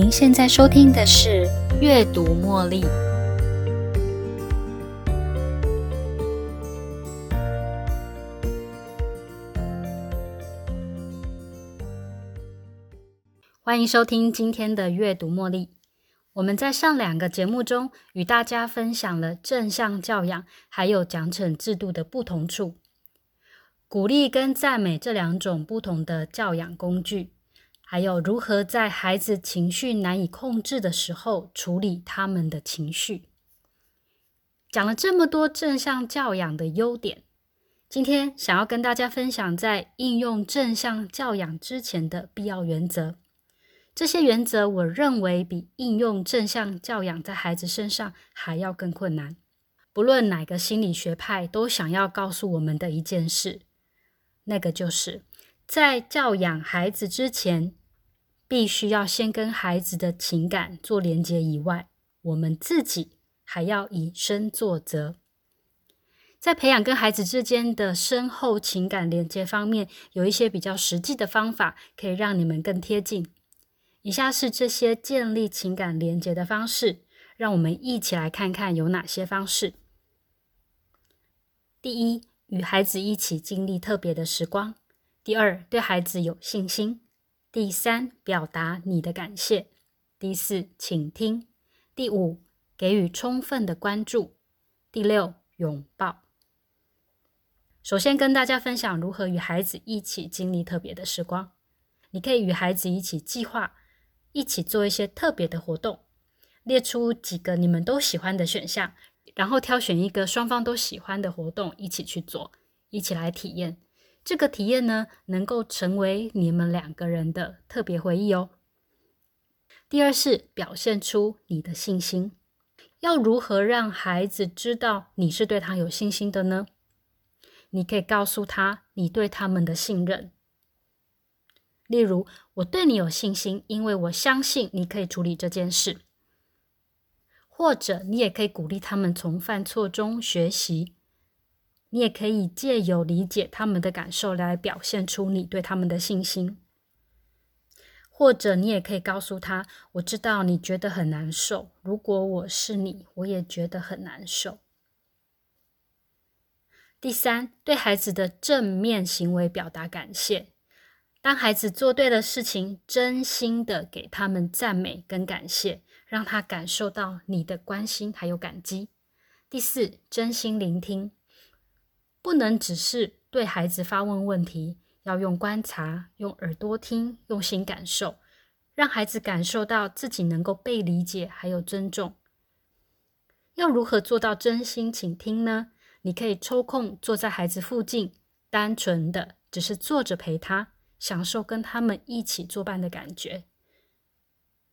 您现在收听的是《阅读茉莉》。欢迎收听今天的《阅读茉莉》。我们在上两个节目中与大家分享了正向教养还有奖惩制度的不同处，鼓励跟赞美这两种不同的教养工具。还有如何在孩子情绪难以控制的时候处理他们的情绪。讲了这么多正向教养的优点，今天想要跟大家分享在应用正向教养之前的必要原则。这些原则，我认为比应用正向教养在孩子身上还要更困难。不论哪个心理学派，都想要告诉我们的一件事，那个就是在教养孩子之前。必须要先跟孩子的情感做连接以外，我们自己还要以身作则，在培养跟孩子之间的深厚情感连接方面，有一些比较实际的方法，可以让你们更贴近。以下是这些建立情感连接的方式，让我们一起来看看有哪些方式。第一，与孩子一起经历特别的时光；第二，对孩子有信心。第三，表达你的感谢；第四，倾听；第五，给予充分的关注；第六，拥抱。首先，跟大家分享如何与孩子一起经历特别的时光。你可以与孩子一起计划，一起做一些特别的活动，列出几个你们都喜欢的选项，然后挑选一个双方都喜欢的活动，一起去做，一起来体验。这个体验呢，能够成为你们两个人的特别回忆哦。第二是表现出你的信心，要如何让孩子知道你是对他有信心的呢？你可以告诉他你对他们的信任，例如我对你有信心，因为我相信你可以处理这件事。或者你也可以鼓励他们从犯错中学习。你也可以借由理解他们的感受来表现出你对他们的信心，或者你也可以告诉他：“我知道你觉得很难受，如果我是你，我也觉得很难受。”第三，对孩子的正面行为表达感谢。当孩子做对的事情，真心的给他们赞美跟感谢，让他感受到你的关心还有感激。第四，真心聆听。不能只是对孩子发问问题，要用观察、用耳朵听、用心感受，让孩子感受到自己能够被理解还有尊重。要如何做到真心倾听呢？你可以抽空坐在孩子附近，单纯的只是坐着陪他，享受跟他们一起作伴的感觉。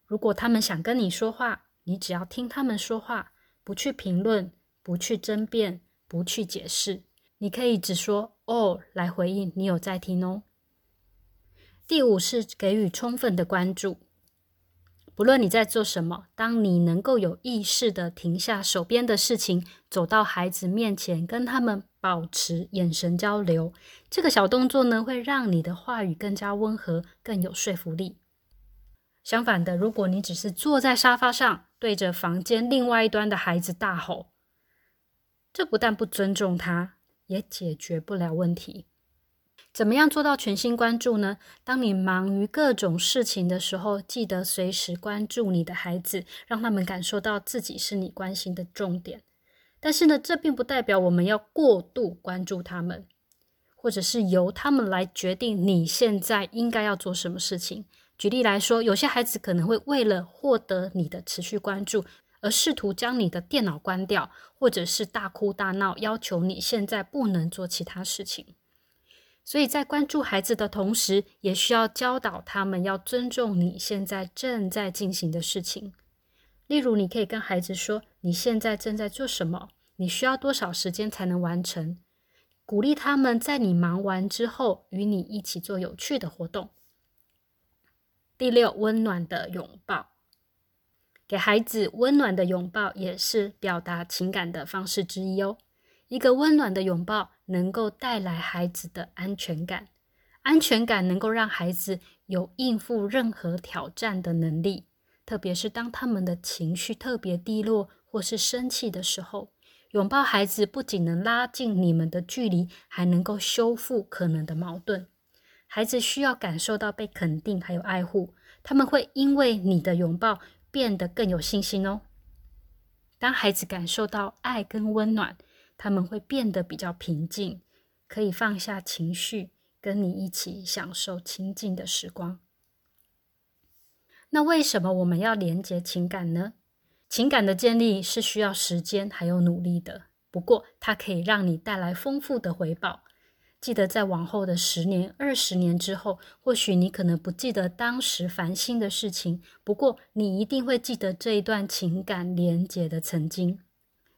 如果他们想跟你说话，你只要听他们说话，不去评论，不去争辩，不去解释。你可以只说“哦”来回应，你有在听哦。第五是给予充分的关注，不论你在做什么，当你能够有意识的停下手边的事情，走到孩子面前，跟他们保持眼神交流，这个小动作呢，会让你的话语更加温和，更有说服力。相反的，如果你只是坐在沙发上，对着房间另外一端的孩子大吼，这不但不尊重他。也解决不了问题。怎么样做到全心关注呢？当你忙于各种事情的时候，记得随时关注你的孩子，让他们感受到自己是你关心的重点。但是呢，这并不代表我们要过度关注他们，或者是由他们来决定你现在应该要做什么事情。举例来说，有些孩子可能会为了获得你的持续关注。而试图将你的电脑关掉，或者是大哭大闹，要求你现在不能做其他事情。所以在关注孩子的同时，也需要教导他们要尊重你现在正在进行的事情。例如，你可以跟孩子说：“你现在正在做什么？你需要多少时间才能完成？”鼓励他们在你忙完之后，与你一起做有趣的活动。第六，温暖的拥抱。给孩子温暖的拥抱也是表达情感的方式之一哦。一个温暖的拥抱能够带来孩子的安全感，安全感能够让孩子有应付任何挑战的能力。特别是当他们的情绪特别低落或是生气的时候，拥抱孩子不仅能拉近你们的距离，还能够修复可能的矛盾。孩子需要感受到被肯定还有爱护，他们会因为你的拥抱变得更有信心哦。当孩子感受到爱跟温暖，他们会变得比较平静，可以放下情绪，跟你一起享受亲近的时光。那为什么我们要连接情感呢？情感的建立是需要时间还有努力的，不过它可以让你带来丰富的回报。记得在往后的十年、二十年之后，或许你可能不记得当时烦心的事情，不过你一定会记得这一段情感连结的曾经。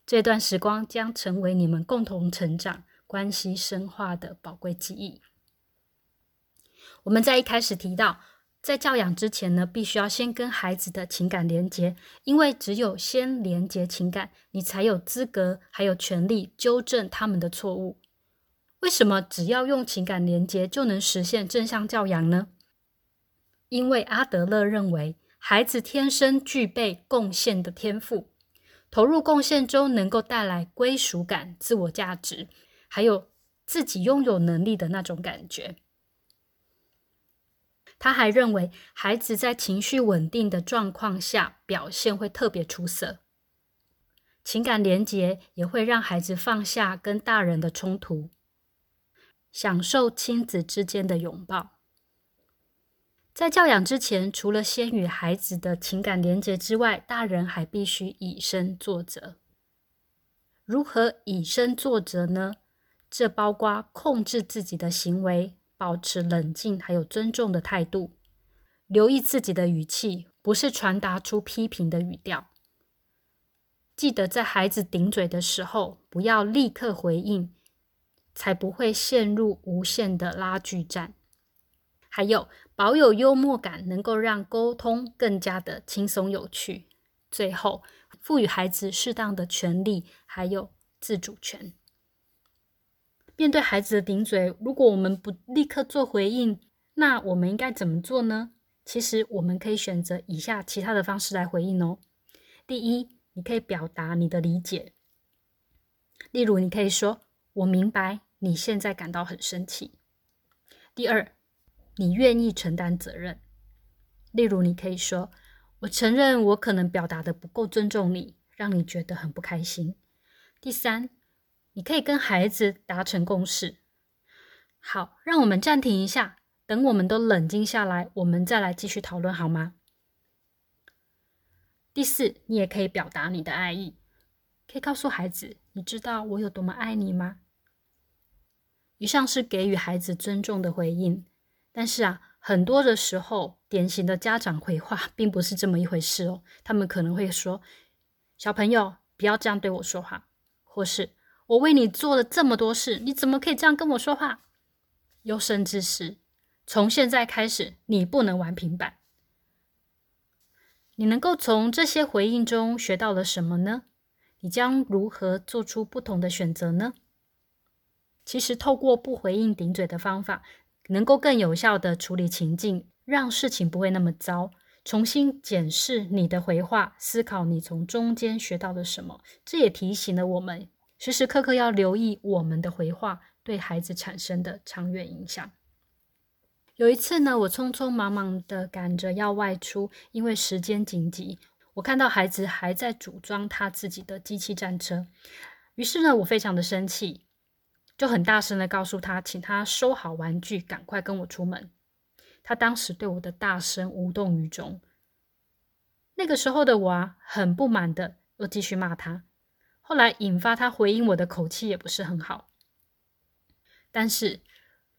这段时光将成为你们共同成长、关系深化的宝贵记忆。我们在一开始提到，在教养之前呢，必须要先跟孩子的情感连接，因为只有先连接情感，你才有资格还有权利纠正他们的错误。为什么只要用情感连接就能实现正向教养呢？因为阿德勒认为，孩子天生具备贡献的天赋，投入贡献中能够带来归属感、自我价值，还有自己拥有能力的那种感觉。他还认为，孩子在情绪稳定的状况下表现会特别出色。情感连接也会让孩子放下跟大人的冲突。享受亲子之间的拥抱。在教养之前，除了先与孩子的情感连结之外，大人还必须以身作则。如何以身作则呢？这包括控制自己的行为，保持冷静还有尊重的态度，留意自己的语气，不是传达出批评的语调。记得在孩子顶嘴的时候，不要立刻回应。才不会陷入无限的拉锯战。还有，保有幽默感，能够让沟通更加的轻松有趣。最后，赋予孩子适当的权利，还有自主权。面对孩子的顶嘴，如果我们不立刻做回应，那我们应该怎么做呢？其实，我们可以选择以下其他的方式来回应哦。第一，你可以表达你的理解，例如，你可以说：“我明白。”你现在感到很生气。第二，你愿意承担责任。例如，你可以说：“我承认我可能表达的不够尊重你，让你觉得很不开心。”第三，你可以跟孩子达成共识。好，让我们暂停一下，等我们都冷静下来，我们再来继续讨论，好吗？第四，你也可以表达你的爱意，可以告诉孩子：“你知道我有多么爱你吗？”以上是给予孩子尊重的回应，但是啊，很多的时候，典型的家长回话并不是这么一回事哦。他们可能会说：“小朋友，不要这样对我说话。”或是“我为你做了这么多事，你怎么可以这样跟我说话？”又甚至是“从现在开始，你不能玩平板。”你能够从这些回应中学到了什么呢？你将如何做出不同的选择呢？其实，透过不回应顶嘴的方法，能够更有效的处理情境，让事情不会那么糟。重新检视你的回话，思考你从中间学到了什么。这也提醒了我们，时时刻刻要留意我们的回话对孩子产生的长远影响。有一次呢，我匆匆忙忙的赶着要外出，因为时间紧急，我看到孩子还在组装他自己的机器战车，于是呢，我非常的生气。就很大声的告诉他，请他收好玩具，赶快跟我出门。他当时对我的大声无动于衷。那个时候的我啊，很不满的，又继续骂他。后来引发他回应我的口气也不是很好。但是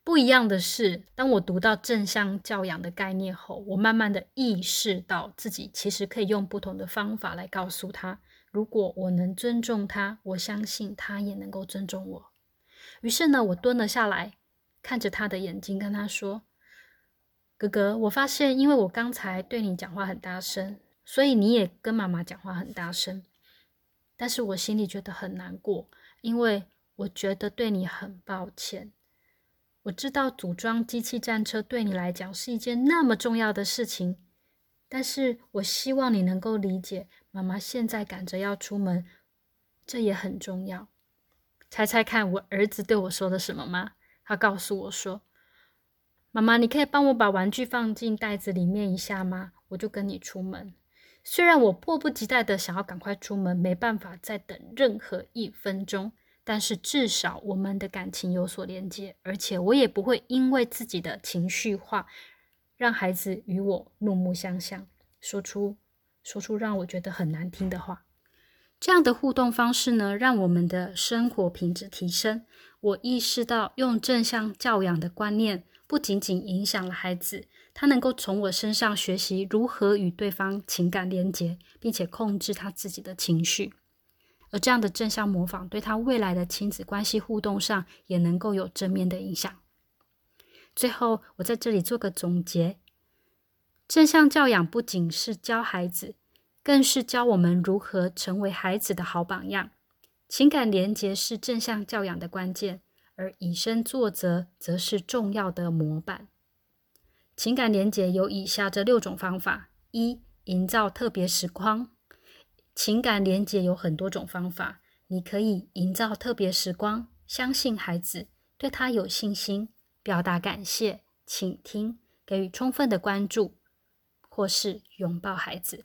不一样的是，当我读到正向教养的概念后，我慢慢的意识到自己其实可以用不同的方法来告诉他，如果我能尊重他，我相信他也能够尊重我。于是呢，我蹲了下来，看着他的眼睛，跟他说：“哥哥，我发现，因为我刚才对你讲话很大声，所以你也跟妈妈讲话很大声。但是我心里觉得很难过，因为我觉得对你很抱歉。我知道组装机器战车对你来讲是一件那么重要的事情，但是我希望你能够理解，妈妈现在赶着要出门，这也很重要。猜猜看，我儿子对我说的什么吗？他告诉我说：“妈妈，你可以帮我把玩具放进袋子里面一下吗？我就跟你出门。”虽然我迫不及待的想要赶快出门，没办法再等任何一分钟，但是至少我们的感情有所连接，而且我也不会因为自己的情绪化。让孩子与我怒目相向，说出说出让我觉得很难听的话。这样的互动方式呢，让我们的生活品质提升。我意识到，用正向教养的观念，不仅仅影响了孩子，他能够从我身上学习如何与对方情感连结，并且控制他自己的情绪。而这样的正向模仿，对他未来的亲子关系互动上，也能够有正面的影响。最后，我在这里做个总结：正向教养不仅是教孩子，更是教我们如何成为孩子的好榜样。情感连结是正向教养的关键，而以身作则则是重要的模板。情感连结有以下这六种方法：一、营造特别时光。情感连结有很多种方法，你可以营造特别时光，相信孩子，对他有信心。表达感谢、倾听、给予充分的关注，或是拥抱孩子。